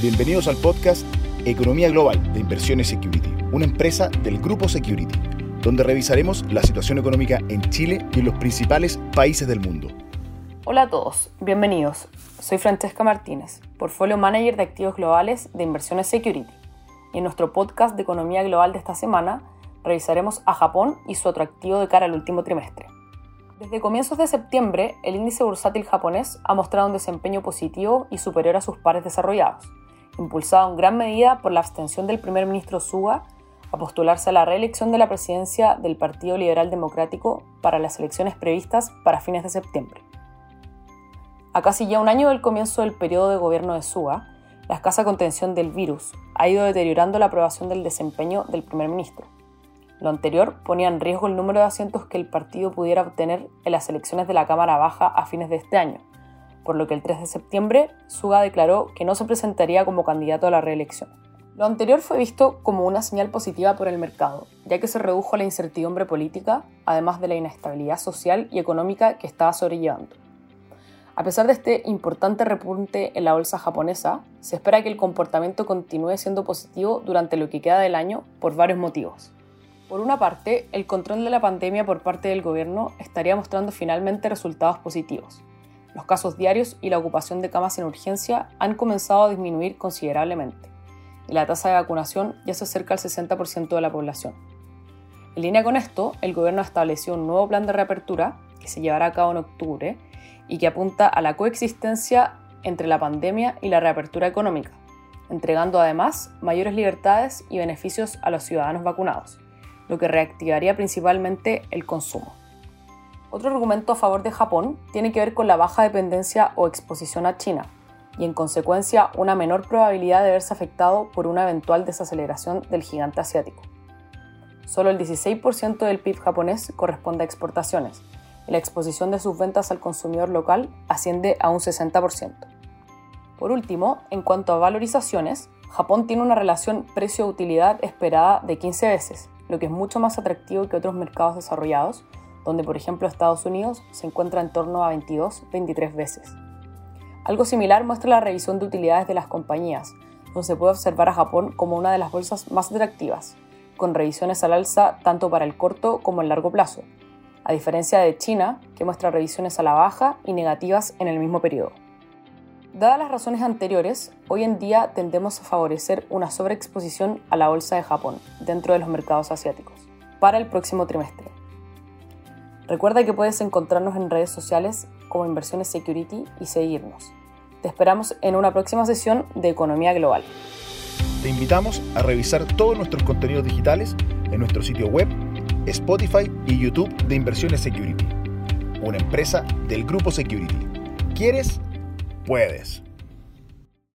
Bienvenidos al podcast Economía Global de Inversiones Security, una empresa del grupo Security, donde revisaremos la situación económica en Chile y en los principales países del mundo. Hola a todos, bienvenidos. Soy Francesca Martínez, Portfolio Manager de Activos Globales de Inversiones Security. Y en nuestro podcast de Economía Global de esta semana revisaremos a Japón y su atractivo de cara al último trimestre. Desde comienzos de septiembre, el índice bursátil japonés ha mostrado un desempeño positivo y superior a sus pares desarrollados, impulsado en gran medida por la abstención del primer ministro Suga a postularse a la reelección de la presidencia del Partido Liberal Democrático para las elecciones previstas para fines de septiembre. A casi ya un año del comienzo del periodo de gobierno de Suga, la escasa contención del virus ha ido deteriorando la aprobación del desempeño del primer ministro. Lo anterior ponía en riesgo el número de asientos que el partido pudiera obtener en las elecciones de la Cámara Baja a fines de este año, por lo que el 3 de septiembre Suga declaró que no se presentaría como candidato a la reelección. Lo anterior fue visto como una señal positiva por el mercado, ya que se redujo la incertidumbre política, además de la inestabilidad social y económica que estaba sobrellevando. A pesar de este importante repunte en la bolsa japonesa, se espera que el comportamiento continúe siendo positivo durante lo que queda del año por varios motivos. Por una parte, el control de la pandemia por parte del gobierno estaría mostrando finalmente resultados positivos. Los casos diarios y la ocupación de camas en urgencia han comenzado a disminuir considerablemente, y la tasa de vacunación ya se acerca al 60% de la población. En línea con esto, el gobierno estableció un nuevo plan de reapertura que se llevará a cabo en octubre y que apunta a la coexistencia entre la pandemia y la reapertura económica, entregando además mayores libertades y beneficios a los ciudadanos vacunados lo que reactivaría principalmente el consumo. Otro argumento a favor de Japón tiene que ver con la baja dependencia o exposición a China y en consecuencia una menor probabilidad de verse afectado por una eventual desaceleración del gigante asiático. Solo el 16% del PIB japonés corresponde a exportaciones y la exposición de sus ventas al consumidor local asciende a un 60%. Por último, en cuanto a valorizaciones, Japón tiene una relación precio-utilidad esperada de 15 veces, lo que es mucho más atractivo que otros mercados desarrollados, donde por ejemplo Estados Unidos se encuentra en torno a 22-23 veces. Algo similar muestra la revisión de utilidades de las compañías, donde se puede observar a Japón como una de las bolsas más atractivas, con revisiones al alza tanto para el corto como el largo plazo, a diferencia de China, que muestra revisiones a la baja y negativas en el mismo periodo. Dadas las razones anteriores, hoy en día tendemos a favorecer una sobreexposición a la bolsa de Japón dentro de los mercados asiáticos para el próximo trimestre. Recuerda que puedes encontrarnos en redes sociales como Inversiones Security y seguirnos. Te esperamos en una próxima sesión de Economía Global. Te invitamos a revisar todos nuestros contenidos digitales en nuestro sitio web, Spotify y YouTube de Inversiones Security, una empresa del grupo Security. ¿Quieres? puedes.